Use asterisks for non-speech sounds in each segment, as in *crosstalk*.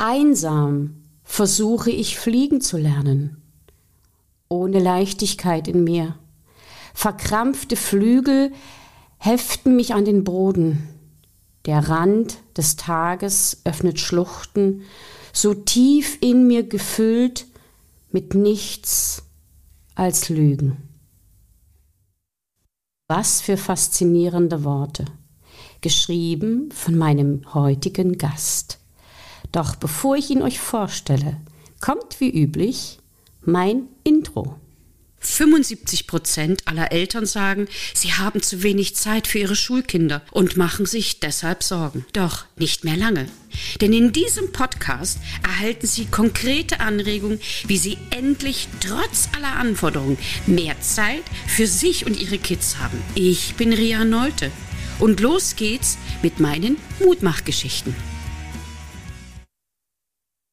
Einsam versuche ich fliegen zu lernen, ohne Leichtigkeit in mir. Verkrampfte Flügel heften mich an den Boden. Der Rand des Tages öffnet Schluchten, so tief in mir gefüllt mit nichts als Lügen. Was für faszinierende Worte, geschrieben von meinem heutigen Gast. Doch bevor ich ihn euch vorstelle, kommt wie üblich mein Intro. 75 Prozent aller Eltern sagen, sie haben zu wenig Zeit für ihre Schulkinder und machen sich deshalb Sorgen. Doch nicht mehr lange. Denn in diesem Podcast erhalten Sie konkrete Anregungen, wie Sie endlich trotz aller Anforderungen mehr Zeit für sich und Ihre Kids haben. Ich bin Ria Nolte und los geht's mit meinen Mutmachgeschichten.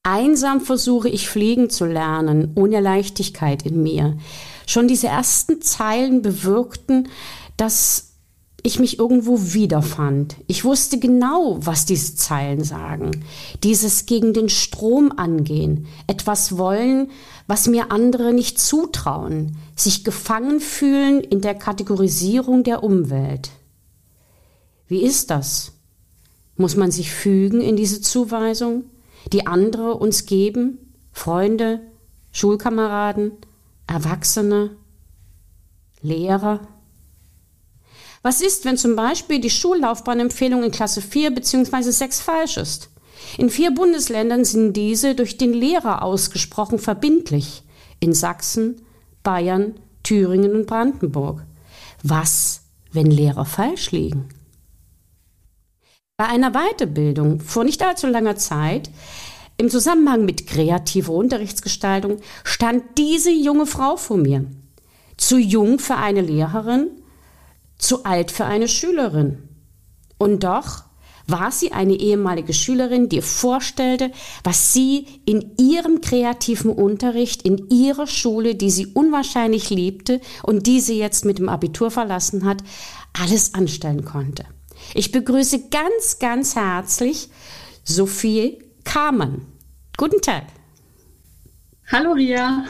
Einsam versuche ich fliegen zu lernen, ohne Leichtigkeit in mir. Schon diese ersten Zeilen bewirkten, dass ich mich irgendwo wiederfand. Ich wusste genau, was diese Zeilen sagen. Dieses gegen den Strom angehen, etwas wollen, was mir andere nicht zutrauen, sich gefangen fühlen in der Kategorisierung der Umwelt. Wie ist das? Muss man sich fügen in diese Zuweisung? Die andere uns geben, Freunde, Schulkameraden, Erwachsene, Lehrer. Was ist, wenn zum Beispiel die Schullaufbahnempfehlung in Klasse 4 bzw. 6 falsch ist? In vier Bundesländern sind diese durch den Lehrer ausgesprochen verbindlich. In Sachsen, Bayern, Thüringen und Brandenburg. Was, wenn Lehrer falsch liegen? Bei einer Weiterbildung vor nicht allzu langer Zeit im Zusammenhang mit kreativer Unterrichtsgestaltung stand diese junge Frau vor mir. Zu jung für eine Lehrerin, zu alt für eine Schülerin. Und doch war sie eine ehemalige Schülerin, die vorstellte, was sie in ihrem kreativen Unterricht, in ihrer Schule, die sie unwahrscheinlich liebte und die sie jetzt mit dem Abitur verlassen hat, alles anstellen konnte. Ich begrüße ganz, ganz herzlich Sophie Kamen. Guten Tag. Hallo Ria.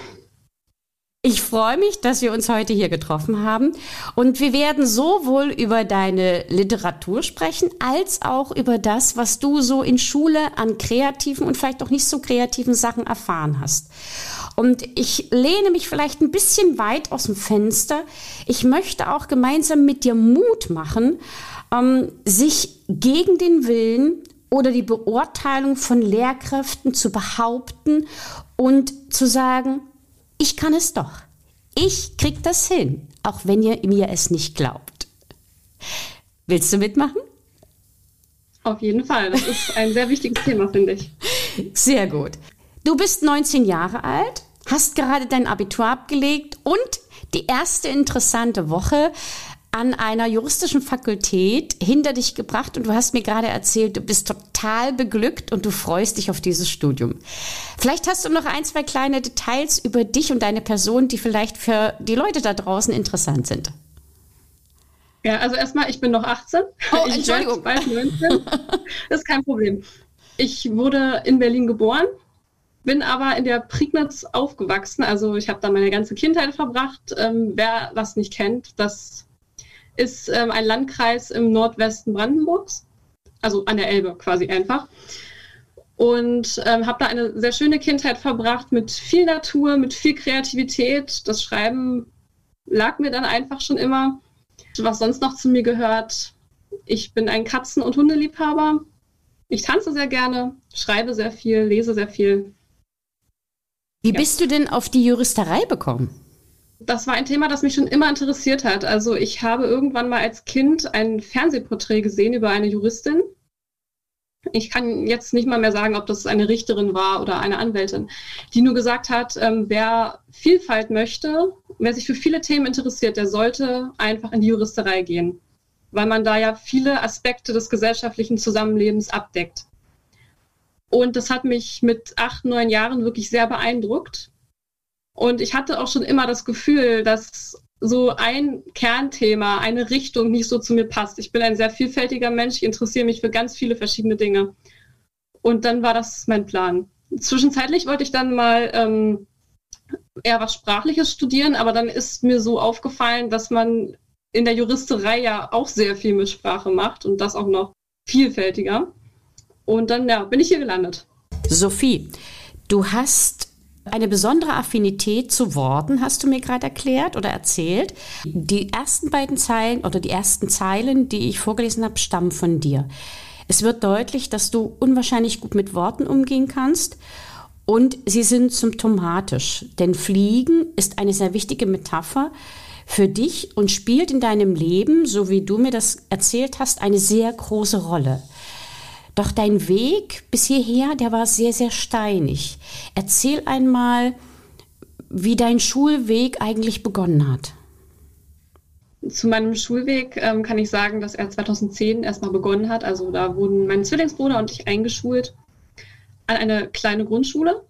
Ich freue mich, dass wir uns heute hier getroffen haben und wir werden sowohl über deine Literatur sprechen, als auch über das, was du so in Schule an kreativen und vielleicht auch nicht so kreativen Sachen erfahren hast. Und ich lehne mich vielleicht ein bisschen weit aus dem Fenster. Ich möchte auch gemeinsam mit dir Mut machen, ähm, sich gegen den Willen oder die Beurteilung von Lehrkräften zu behaupten und zu sagen, ich kann es doch. Ich krieg das hin, auch wenn ihr mir es nicht glaubt. Willst du mitmachen? Auf jeden Fall. Das ist ein sehr wichtiges Thema, finde ich. Sehr gut. Du bist 19 Jahre alt, hast gerade dein Abitur abgelegt und die erste interessante Woche an einer juristischen Fakultät hinter dich gebracht und du hast mir gerade erzählt, du bist total beglückt und du freust dich auf dieses Studium. Vielleicht hast du noch ein, zwei kleine Details über dich und deine Person, die vielleicht für die Leute da draußen interessant sind. Ja, also erstmal, ich bin noch 18. Oh, ich Entschuldigung. Bald 19. Das *laughs* ist kein Problem. Ich wurde in Berlin geboren, bin aber in der Prignitz aufgewachsen. Also ich habe da meine ganze Kindheit verbracht. Ähm, wer das nicht kennt, das ist ähm, ein Landkreis im Nordwesten Brandenburgs, also an der Elbe quasi einfach. Und ähm, habe da eine sehr schöne Kindheit verbracht mit viel Natur, mit viel Kreativität. Das Schreiben lag mir dann einfach schon immer. Was sonst noch zu mir gehört, ich bin ein Katzen- und Hundeliebhaber. Ich tanze sehr gerne, schreibe sehr viel, lese sehr viel. Wie ja. bist du denn auf die Juristerei bekommen? Das war ein Thema, das mich schon immer interessiert hat. Also ich habe irgendwann mal als Kind ein Fernsehporträt gesehen über eine Juristin. Ich kann jetzt nicht mal mehr sagen, ob das eine Richterin war oder eine Anwältin, die nur gesagt hat, ähm, wer Vielfalt möchte, wer sich für viele Themen interessiert, der sollte einfach in die Juristerei gehen, weil man da ja viele Aspekte des gesellschaftlichen Zusammenlebens abdeckt. Und das hat mich mit acht, neun Jahren wirklich sehr beeindruckt. Und ich hatte auch schon immer das Gefühl, dass so ein Kernthema, eine Richtung nicht so zu mir passt. Ich bin ein sehr vielfältiger Mensch, ich interessiere mich für ganz viele verschiedene Dinge. Und dann war das mein Plan. Zwischenzeitlich wollte ich dann mal ähm, eher was Sprachliches studieren, aber dann ist mir so aufgefallen, dass man in der Juristerei ja auch sehr viel mit Sprache macht und das auch noch vielfältiger. Und dann ja, bin ich hier gelandet. Sophie, du hast eine besondere Affinität zu Worten, hast du mir gerade erklärt oder erzählt. Die ersten beiden Zeilen oder die ersten Zeilen, die ich vorgelesen habe, stammen von dir. Es wird deutlich, dass du unwahrscheinlich gut mit Worten umgehen kannst und sie sind symptomatisch, denn Fliegen ist eine sehr wichtige Metapher für dich und spielt in deinem Leben, so wie du mir das erzählt hast, eine sehr große Rolle. Doch dein Weg bis hierher, der war sehr, sehr steinig. Erzähl einmal, wie dein Schulweg eigentlich begonnen hat. Zu meinem Schulweg ähm, kann ich sagen, dass er 2010 erstmal begonnen hat. Also da wurden mein Zwillingsbruder und ich eingeschult an eine kleine Grundschule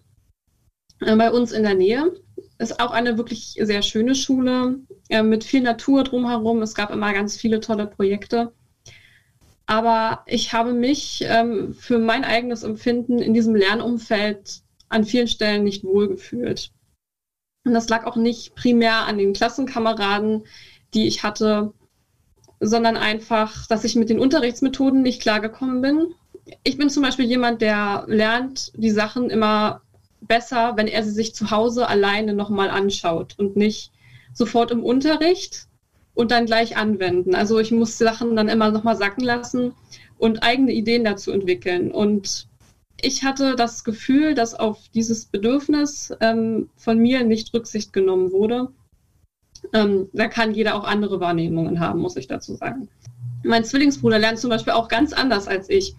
äh, bei uns in der Nähe. Ist auch eine wirklich sehr schöne Schule äh, mit viel Natur drumherum. Es gab immer ganz viele tolle Projekte. Aber ich habe mich ähm, für mein eigenes Empfinden in diesem Lernumfeld an vielen Stellen nicht wohlgefühlt. Und das lag auch nicht primär an den Klassenkameraden, die ich hatte, sondern einfach, dass ich mit den Unterrichtsmethoden nicht klargekommen bin. Ich bin zum Beispiel jemand, der lernt die Sachen immer besser, wenn er sie sich zu Hause alleine nochmal anschaut und nicht sofort im Unterricht und dann gleich anwenden. Also ich muss Sachen dann immer nochmal sacken lassen und eigene Ideen dazu entwickeln. Und ich hatte das Gefühl, dass auf dieses Bedürfnis ähm, von mir nicht Rücksicht genommen wurde. Ähm, da kann jeder auch andere Wahrnehmungen haben, muss ich dazu sagen. Mein Zwillingsbruder lernt zum Beispiel auch ganz anders als ich.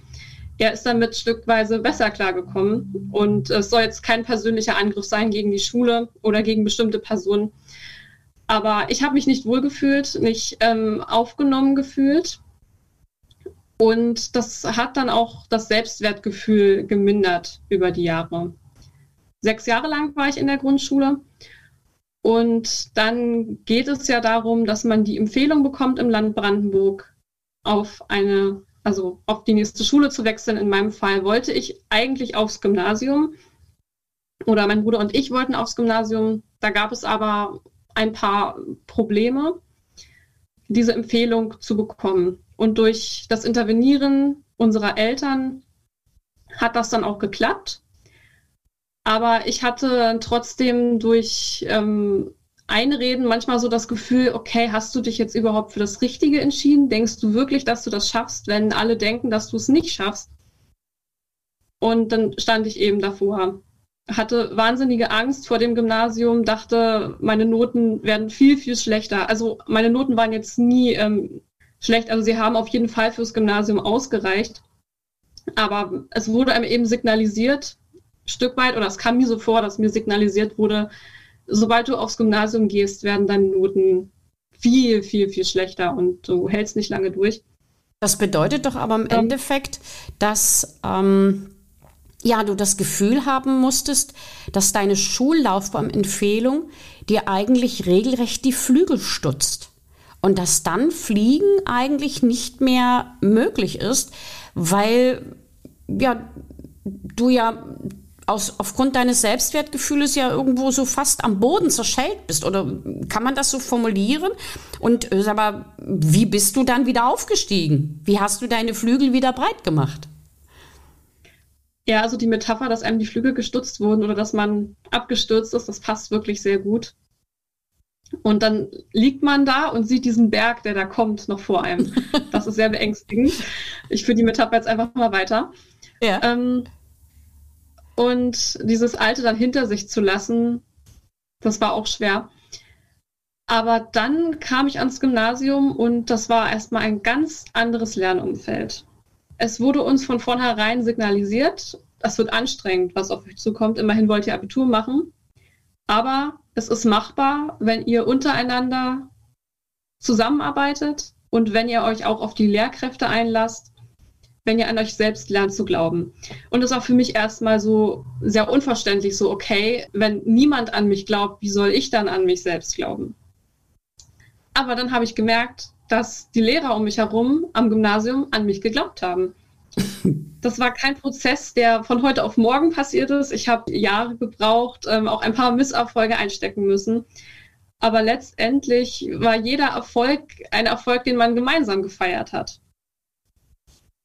Er ist damit stückweise besser klargekommen und es soll jetzt kein persönlicher Angriff sein gegen die Schule oder gegen bestimmte Personen. Aber ich habe mich nicht wohlgefühlt, nicht ähm, aufgenommen gefühlt. Und das hat dann auch das Selbstwertgefühl gemindert über die Jahre. Sechs Jahre lang war ich in der Grundschule. Und dann geht es ja darum, dass man die Empfehlung bekommt im Land Brandenburg auf eine, also auf die nächste Schule zu wechseln. In meinem Fall wollte ich eigentlich aufs Gymnasium oder mein Bruder und ich wollten aufs Gymnasium. Da gab es aber ein paar Probleme, diese Empfehlung zu bekommen. Und durch das Intervenieren unserer Eltern hat das dann auch geklappt. Aber ich hatte trotzdem durch ähm, Einreden manchmal so das Gefühl, okay, hast du dich jetzt überhaupt für das Richtige entschieden? Denkst du wirklich, dass du das schaffst, wenn alle denken, dass du es nicht schaffst? Und dann stand ich eben davor hatte wahnsinnige Angst vor dem Gymnasium, dachte, meine Noten werden viel, viel schlechter. Also meine Noten waren jetzt nie ähm, schlecht, also sie haben auf jeden Fall fürs Gymnasium ausgereicht. Aber es wurde einem eben signalisiert, Stück weit, oder es kam mir so vor, dass mir signalisiert wurde, sobald du aufs Gymnasium gehst, werden deine Noten viel, viel, viel schlechter und du hältst nicht lange durch. Das bedeutet doch aber im Endeffekt, dass ähm, ja, du das Gefühl haben musstest, dass deine Schullaufbahn-Empfehlung dir eigentlich regelrecht die Flügel stutzt und dass dann Fliegen eigentlich nicht mehr möglich ist, weil ja du ja aus, aufgrund deines Selbstwertgefühles ja irgendwo so fast am Boden zerschellt bist. Oder kann man das so formulieren? Und äh, sag mal, wie bist du dann wieder aufgestiegen? Wie hast du deine Flügel wieder breit gemacht? Ja, also die Metapher, dass einem die Flügel gestutzt wurden oder dass man abgestürzt ist, das passt wirklich sehr gut. Und dann liegt man da und sieht diesen Berg, der da kommt, noch vor einem. *laughs* Das ist sehr beängstigend. Ich führe die Metapher jetzt einfach mal weiter. Ja. Ähm, und dieses Alte dann hinter sich zu lassen, das war auch schwer. Aber dann kam ich ans Gymnasium und das war erstmal ein ganz anderes Lernumfeld. Es wurde uns von vornherein signalisiert, das wird anstrengend, was auf euch zukommt. Immerhin wollt ihr Abitur machen. Aber es ist machbar, wenn ihr untereinander zusammenarbeitet und wenn ihr euch auch auf die Lehrkräfte einlasst, wenn ihr an euch selbst lernt zu glauben. Und das war für mich erstmal so sehr unverständlich, so okay, wenn niemand an mich glaubt, wie soll ich dann an mich selbst glauben? Aber dann habe ich gemerkt, dass die Lehrer um mich herum am Gymnasium an mich geglaubt haben. *laughs* Das war kein Prozess, der von heute auf morgen passiert ist. Ich habe Jahre gebraucht, ähm, auch ein paar Misserfolge einstecken müssen. Aber letztendlich war jeder Erfolg ein Erfolg, den man gemeinsam gefeiert hat.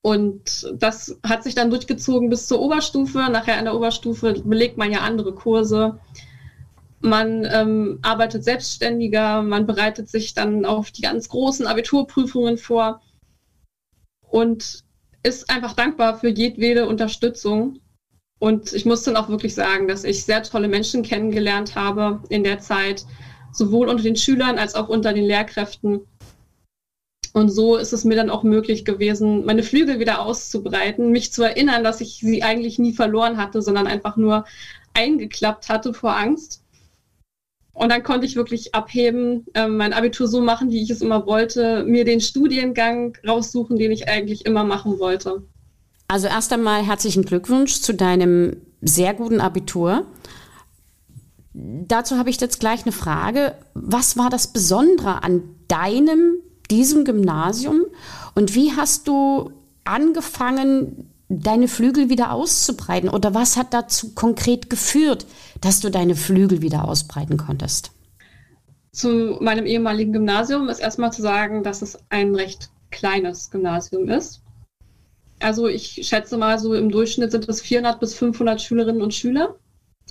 Und das hat sich dann durchgezogen bis zur Oberstufe. Nachher in der Oberstufe belegt man ja andere Kurse. Man ähm, arbeitet selbstständiger, man bereitet sich dann auf die ganz großen Abiturprüfungen vor und ist einfach dankbar für jedwede Unterstützung. Und ich muss dann auch wirklich sagen, dass ich sehr tolle Menschen kennengelernt habe in der Zeit, sowohl unter den Schülern als auch unter den Lehrkräften. Und so ist es mir dann auch möglich gewesen, meine Flügel wieder auszubreiten, mich zu erinnern, dass ich sie eigentlich nie verloren hatte, sondern einfach nur eingeklappt hatte vor Angst. Und dann konnte ich wirklich abheben, äh, mein Abitur so machen, wie ich es immer wollte, mir den Studiengang raussuchen, den ich eigentlich immer machen wollte. Also erst einmal herzlichen Glückwunsch zu deinem sehr guten Abitur. Dazu habe ich jetzt gleich eine Frage. Was war das Besondere an deinem diesem Gymnasium und wie hast du angefangen, deine Flügel wieder auszubreiten? Oder was hat dazu konkret geführt, dass du deine Flügel wieder ausbreiten konntest? Zu meinem ehemaligen Gymnasium ist erstmal zu sagen, dass es ein recht kleines Gymnasium ist. Also ich schätze mal, so im Durchschnitt sind es 400 bis 500 Schülerinnen und Schüler.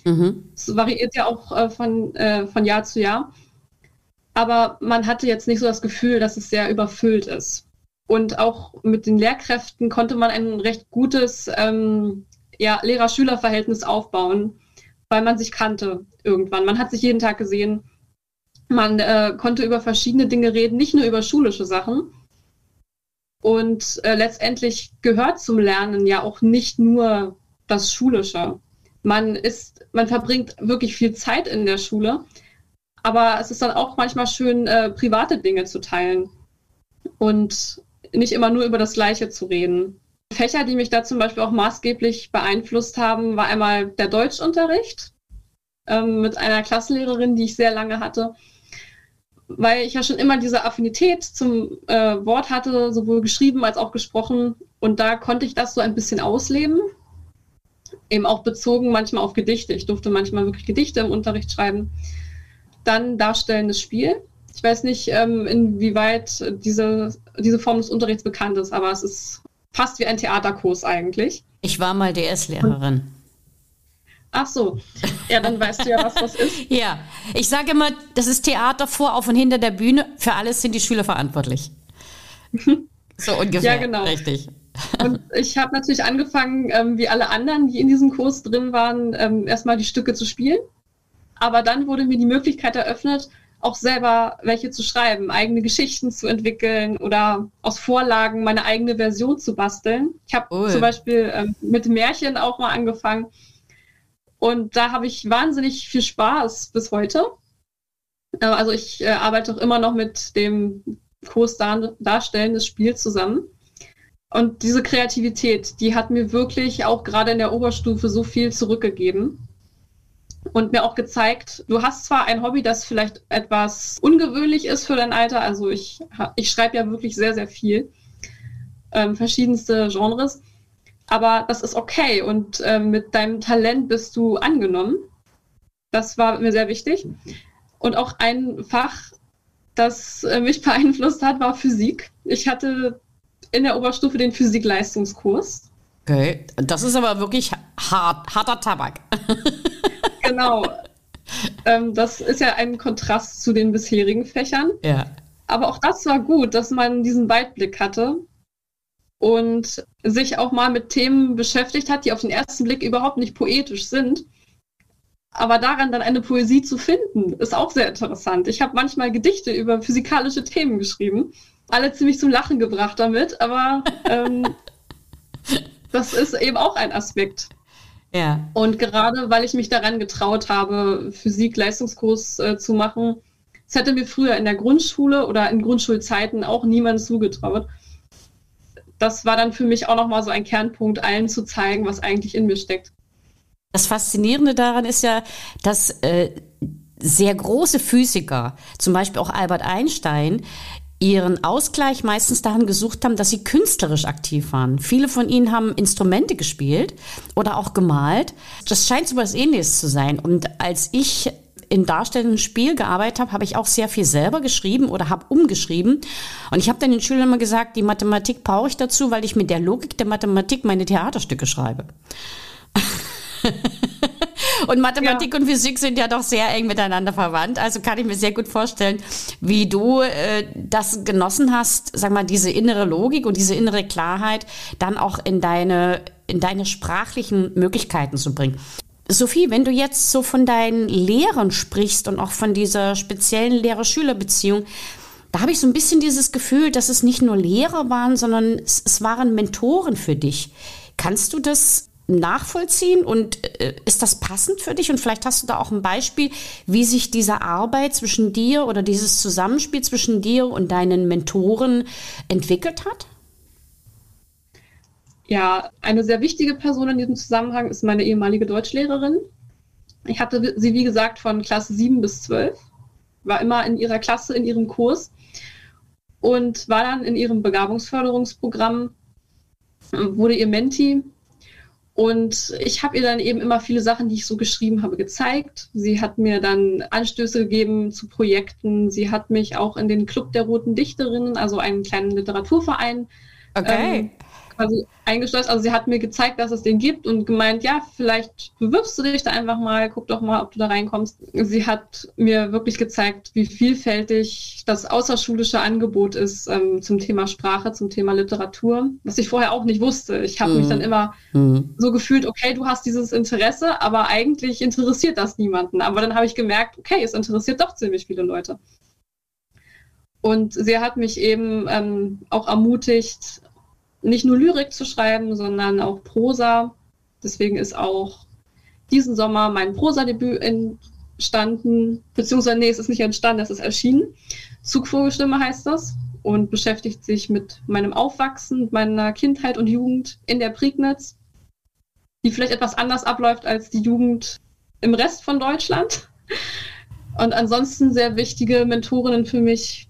Mhm. Es variiert ja auch äh, von, äh, von Jahr zu Jahr aber man hatte jetzt nicht so das Gefühl, dass es sehr überfüllt ist. Und auch mit den Lehrkräften konnte man ein recht gutes ähm, ja, Lehrer-Schüler-Verhältnis aufbauen, weil man sich kannte irgendwann. Man hat sich jeden Tag gesehen. Man äh, konnte über verschiedene Dinge reden, nicht nur über schulische Sachen. Und äh, letztendlich gehört zum Lernen ja auch nicht nur das Schulische. Man ist, man verbringt wirklich viel Zeit in der Schule, aber es ist dann auch manchmal schön, äh, private Dinge zu teilen und nicht immer nur über das Gleiche zu reden. Fächer, die mich da zum Beispiel auch maßgeblich beeinflusst haben, war einmal der Deutschunterricht ähm, mit einer Klassenlehrerin, die ich sehr lange hatte, weil ich ja schon immer diese Affinität zum äh, Wort hatte, sowohl geschrieben als auch gesprochen. Und da konnte ich das so ein bisschen ausleben, eben auch bezogen manchmal auf Gedichte. Ich durfte manchmal wirklich Gedichte im Unterricht schreiben dann darstellendes Spiel. Ich weiß nicht, ähm, inwieweit diese, diese Form des Unterrichts bekannt ist, aber es ist fast wie ein Theaterkurs eigentlich. Ich war mal DS-Lehrerin. Ach so, ja, dann weißt du ja, was das ist. *laughs* ja, ich sage immer, das ist Theater vor, auf und hinter der Bühne. Für alles sind die Schüler verantwortlich. *laughs* so ungefähr. Ja, genau. Richtig. Und ich habe natürlich angefangen, ähm, wie alle anderen, die in diesem Kurs drin waren, ähm, erstmal die Stücke zu spielen. Aber dann wurde mir die Möglichkeit eröffnet, auch selber welche zu schreiben, eigene Geschichten zu entwickeln oder aus Vorlagen meine eigene Version zu basteln. Ich habe cool. zum Beispiel ähm, mit Märchen auch mal angefangen. Und da habe ich wahnsinnig viel Spaß bis heute. Äh, also ich äh, arbeite auch immer noch mit dem Kurs dar Darstellen des Spiels zusammen. Und diese Kreativität, die hat mir wirklich auch gerade in der Oberstufe so viel zurückgegeben und mir auch gezeigt, du hast zwar ein Hobby, das vielleicht etwas ungewöhnlich ist für dein Alter, also ich, ich schreibe ja wirklich sehr, sehr viel, ähm, verschiedenste Genres, aber das ist okay und ähm, mit deinem Talent bist du angenommen. Das war mir sehr wichtig. Und auch ein Fach, das äh, mich *laughs* beeinflusst hat, war Physik. Ich hatte in der Oberstufe den Physikleistungskurs. Okay, das ist aber wirklich hart, harter Tabak. *laughs* genau. Ähm, das ist ja ein Kontrast zu den bisherigen Fächern. Ja. Aber auch das war gut, dass man diesen Weitblick hatte und sich auch mal mit Themen beschäftigt hat, die auf den ersten Blick überhaupt nicht poetisch sind. Aber daran dann eine Poesie zu finden, ist auch sehr interessant. Ich habe manchmal Gedichte über physikalische Themen geschrieben, alle ziemlich zum Lachen gebracht damit, aber ähm, *laughs* das ist eben auch ein Aspekt. Ja. Und gerade weil ich mich daran getraut habe, Physik-Leistungskurs äh, zu machen, das hätte mir früher in der Grundschule oder in Grundschulzeiten auch niemand zugetraut. Das war dann für mich auch nochmal so ein Kernpunkt, allen zu zeigen, was eigentlich in mir steckt. Das Faszinierende daran ist ja, dass äh, sehr große Physiker, zum Beispiel auch Albert Einstein, ihren Ausgleich meistens darin gesucht haben, dass sie künstlerisch aktiv waren. Viele von ihnen haben Instrumente gespielt oder auch gemalt. Das scheint so was Ähnliches zu sein. Und als ich in darstellendem Spiel gearbeitet habe, habe ich auch sehr viel selber geschrieben oder habe umgeschrieben. Und ich habe dann den Schülern immer gesagt, die Mathematik brauche ich dazu, weil ich mit der Logik der Mathematik meine Theaterstücke schreibe. *laughs* Und Mathematik ja. und Physik sind ja doch sehr eng miteinander verwandt. Also kann ich mir sehr gut vorstellen, wie du äh, das genossen hast, sag mal, diese innere Logik und diese innere Klarheit dann auch in deine, in deine sprachlichen Möglichkeiten zu bringen. Sophie, wenn du jetzt so von deinen Lehrern sprichst und auch von dieser speziellen Lehrer-Schüler-Beziehung, da habe ich so ein bisschen dieses Gefühl, dass es nicht nur Lehrer waren, sondern es, es waren Mentoren für dich. Kannst du das nachvollziehen und äh, ist das passend für dich? Und vielleicht hast du da auch ein Beispiel, wie sich diese Arbeit zwischen dir oder dieses Zusammenspiel zwischen dir und deinen Mentoren entwickelt hat? Ja, eine sehr wichtige Person in diesem Zusammenhang ist meine ehemalige Deutschlehrerin. Ich hatte sie, wie gesagt, von Klasse 7 bis 12, war immer in ihrer Klasse, in ihrem Kurs und war dann in ihrem Begabungsförderungsprogramm, wurde ihr Menti. Und ich habe ihr dann eben immer viele Sachen, die ich so geschrieben habe, gezeigt. Sie hat mir dann Anstöße gegeben zu Projekten. Sie hat mich auch in den Club der Roten Dichterinnen, also einen kleinen Literaturverein, okay. ähm, quasi eingeschleust. Also sie hat mir gezeigt, dass es den gibt und gemeint, ja, vielleicht bewirbst du dich da einfach mal, guck doch mal, ob du da reinkommst. Sie hat mir wirklich gezeigt, wie vielfältig das außerschulische Angebot ist ähm, zum Thema Sprache, zum Thema Literatur, was ich vorher auch nicht wusste. Ich habe mhm. mich dann immer mhm. so gefühlt, okay, du hast dieses Interesse, aber eigentlich interessiert das niemanden. Aber dann habe ich gemerkt, okay, es interessiert doch ziemlich viele Leute. Und sie hat mich eben ähm, auch ermutigt, nicht nur Lyrik zu schreiben, sondern auch Prosa. Deswegen ist auch diesen Sommer mein Prosadebüt entstanden, beziehungsweise nee, es ist nicht entstanden, es ist erschienen. Zugvogelstimme heißt das und beschäftigt sich mit meinem Aufwachsen, meiner Kindheit und Jugend in der Prignitz, die vielleicht etwas anders abläuft als die Jugend im Rest von Deutschland. Und ansonsten sehr wichtige Mentorinnen für mich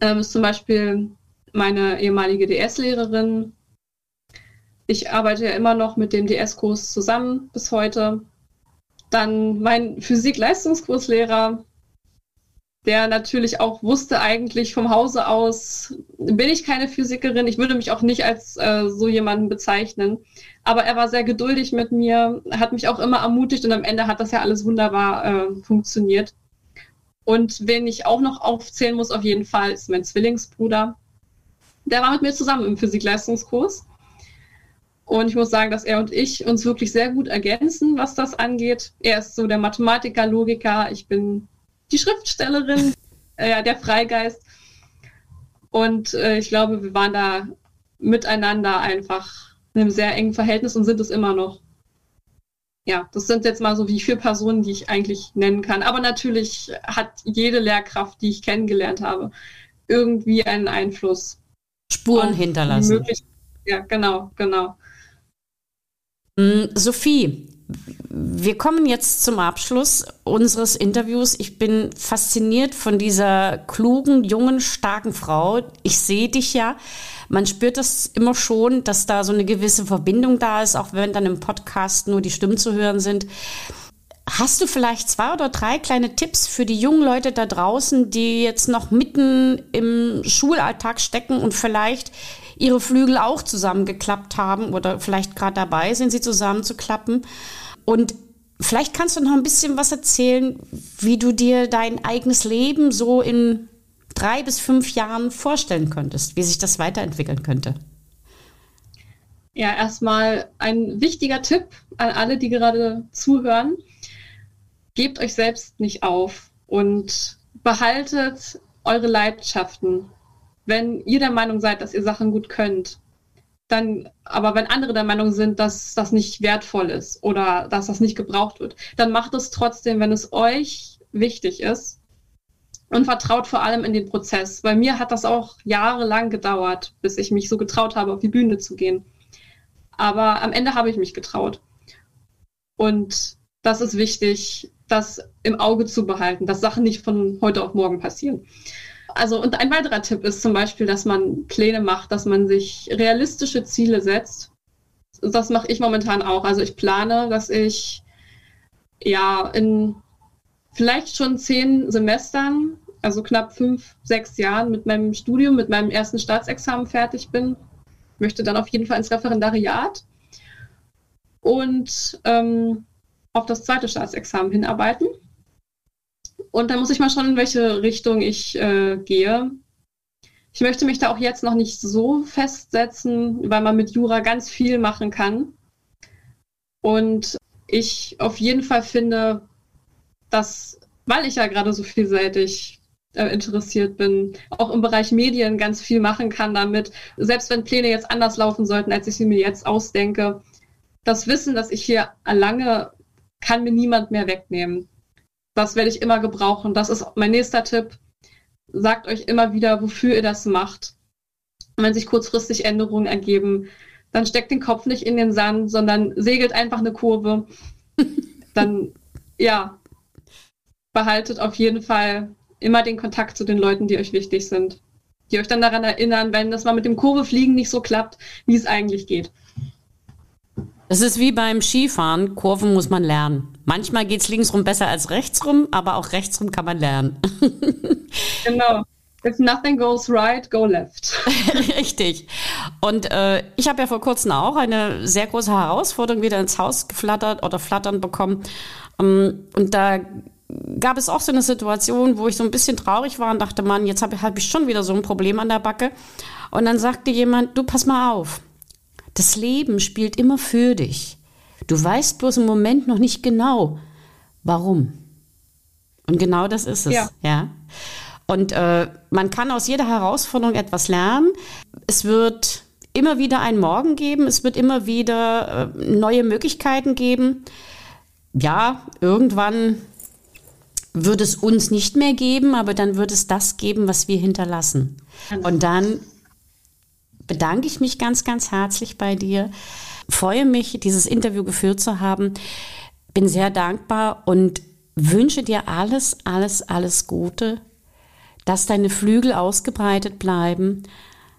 ähm, ist zum Beispiel meine ehemalige DS-Lehrerin. Ich arbeite ja immer noch mit dem DS-Kurs zusammen bis heute. Dann mein Physik-Leistungskurslehrer, der natürlich auch wusste eigentlich vom Hause aus, bin ich keine Physikerin. Ich würde mich auch nicht als äh, so jemanden bezeichnen. Aber er war sehr geduldig mit mir, hat mich auch immer ermutigt und am Ende hat das ja alles wunderbar äh, funktioniert. Und wen ich auch noch aufzählen muss, auf jeden Fall, ist mein Zwillingsbruder. Der war mit mir zusammen im Physikleistungskurs. Und ich muss sagen, dass er und ich uns wirklich sehr gut ergänzen, was das angeht. Er ist so der Mathematiker, Logiker. Ich bin die Schriftstellerin, *laughs* äh, der Freigeist. Und äh, ich glaube, wir waren da miteinander einfach in einem sehr engen Verhältnis und sind es immer noch. Ja, das sind jetzt mal so wie vier Personen, die ich eigentlich nennen kann. Aber natürlich hat jede Lehrkraft, die ich kennengelernt habe, irgendwie einen Einfluss Spuren hinterlassen. Ja, genau, genau. Mm, Sophie, wir kommen jetzt zum Abschluss unseres Interviews. Ich bin fasziniert von dieser klugen, jungen, starken Frau. Ich sehe dich ja. Man spürt das immer schon, dass da so eine gewisse Verbindung da ist, auch wenn dann im Podcast nur die Stimmen zu hören sind. Hast du vielleicht zwei oder drei kleine Tipps für die jungen Leute da draußen, die jetzt noch mitten im Schulalltag stecken und vielleicht ihre Flügel auch zusammengeklappt haben oder vielleicht gerade dabei sind, sie zusammenzuklappen? Und vielleicht kannst du noch ein bisschen was erzählen, wie du dir dein eigenes Leben so in drei bis fünf Jahren vorstellen könntest, wie sich das weiterentwickeln könnte. Ja, erstmal ein wichtiger Tipp an alle, die gerade zuhören gebt euch selbst nicht auf und behaltet eure Leidenschaften. Wenn ihr der Meinung seid, dass ihr Sachen gut könnt, dann, aber wenn andere der Meinung sind, dass das nicht wertvoll ist oder dass das nicht gebraucht wird, dann macht es trotzdem, wenn es euch wichtig ist und vertraut vor allem in den Prozess. Bei mir hat das auch jahrelang gedauert, bis ich mich so getraut habe, auf die Bühne zu gehen. Aber am Ende habe ich mich getraut. Und das ist wichtig, das im Auge zu behalten, dass Sachen nicht von heute auf morgen passieren. also und ein weiterer Tipp ist zum Beispiel, dass man Pläne macht, dass man sich realistische Ziele setzt. Das mache ich momentan auch. Also ich plane, dass ich ja in vielleicht schon zehn Semestern, also knapp fünf, sechs Jahren mit meinem Studium, mit meinem ersten Staatsexamen fertig bin. Möchte dann auf jeden Fall ins Referendariat und ähm, auf das zweite Staatsexamen hinarbeiten. Und dann muss ich mal schauen, in welche Richtung ich äh, gehe. Ich möchte mich da auch jetzt noch nicht so festsetzen, weil man mit Jura ganz viel machen kann. Und ich auf jeden Fall finde, dass, weil ich ja gerade so vielseitig äh, interessiert bin, auch im Bereich Medien ganz viel machen kann damit, selbst wenn Pläne jetzt anders laufen sollten, als ich sie mir jetzt ausdenke. Das Wissen, das ich hier erlange, kann mir niemand mehr wegnehmen. Das werde ich immer gebrauchen. Das ist mein nächster Tipp. Sagt euch immer wieder, wofür ihr das macht. Und wenn sich kurzfristig Änderungen ergeben, dann steckt den Kopf nicht in den Sand, sondern segelt einfach eine Kurve. *laughs* dann, ja, behaltet auf jeden Fall immer den Kontakt zu den Leuten, die euch wichtig sind. Die euch dann daran erinnern, wenn das mal mit dem Kurvefliegen nicht so klappt, wie es eigentlich geht. Es ist wie beim Skifahren, Kurven muss man lernen. Manchmal geht es linksrum besser als rechtsrum, aber auch rechtsrum kann man lernen. *laughs* genau. If nothing goes right, go left. *laughs* Richtig. Und äh, ich habe ja vor kurzem auch eine sehr große Herausforderung wieder ins Haus geflattert oder flattern bekommen. Um, ähm, und da gab es auch so eine Situation, wo ich so ein bisschen traurig war und dachte, Mann, jetzt habe hab ich schon wieder so ein Problem an der Backe. Und dann sagte jemand, du pass mal auf. Das Leben spielt immer für dich. Du weißt bloß im Moment noch nicht genau, warum. Und genau das ist es, ja. ja? Und äh, man kann aus jeder Herausforderung etwas lernen. Es wird immer wieder einen Morgen geben, es wird immer wieder äh, neue Möglichkeiten geben. Ja, irgendwann wird es uns nicht mehr geben, aber dann wird es das geben, was wir hinterlassen. Und dann bedanke ich mich ganz, ganz herzlich bei dir. Freue mich, dieses Interview geführt zu haben. Bin sehr dankbar und wünsche dir alles, alles, alles Gute, dass deine Flügel ausgebreitet bleiben,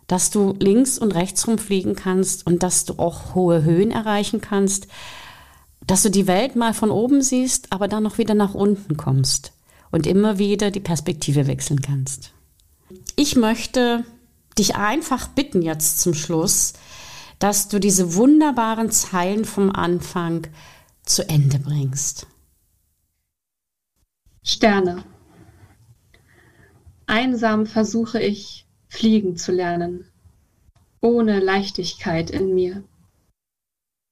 dass du links und rechts rumfliegen kannst und dass du auch hohe Höhen erreichen kannst, dass du die Welt mal von oben siehst, aber dann noch wieder nach unten kommst und immer wieder die Perspektive wechseln kannst. Ich möchte dich einfach bitten jetzt zum Schluss, dass du diese wunderbaren Zeilen vom Anfang zu Ende bringst. Sterne. Einsam versuche ich, fliegen zu lernen, ohne Leichtigkeit in mir.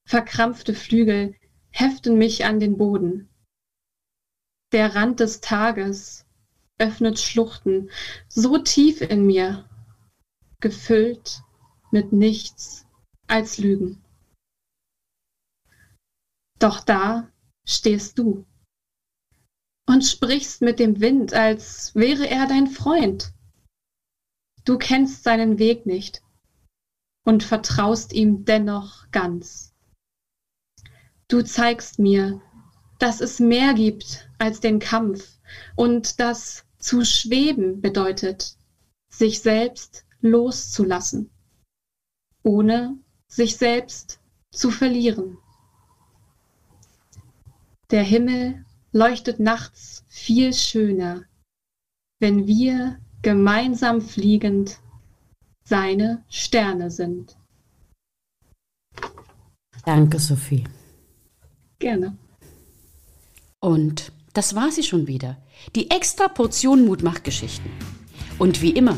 Verkrampfte Flügel heften mich an den Boden. Der Rand des Tages öffnet Schluchten so tief in mir, gefüllt mit nichts als Lügen. Doch da stehst du und sprichst mit dem Wind, als wäre er dein Freund. Du kennst seinen Weg nicht und vertraust ihm dennoch ganz. Du zeigst mir, dass es mehr gibt als den Kampf und dass zu schweben bedeutet, sich selbst loszulassen, ohne sich selbst zu verlieren. Der Himmel leuchtet nachts viel schöner, wenn wir gemeinsam fliegend seine Sterne sind. Danke, Sophie. Gerne. Und das war sie schon wieder. Die extra Portion Mutmachgeschichten. Und wie immer,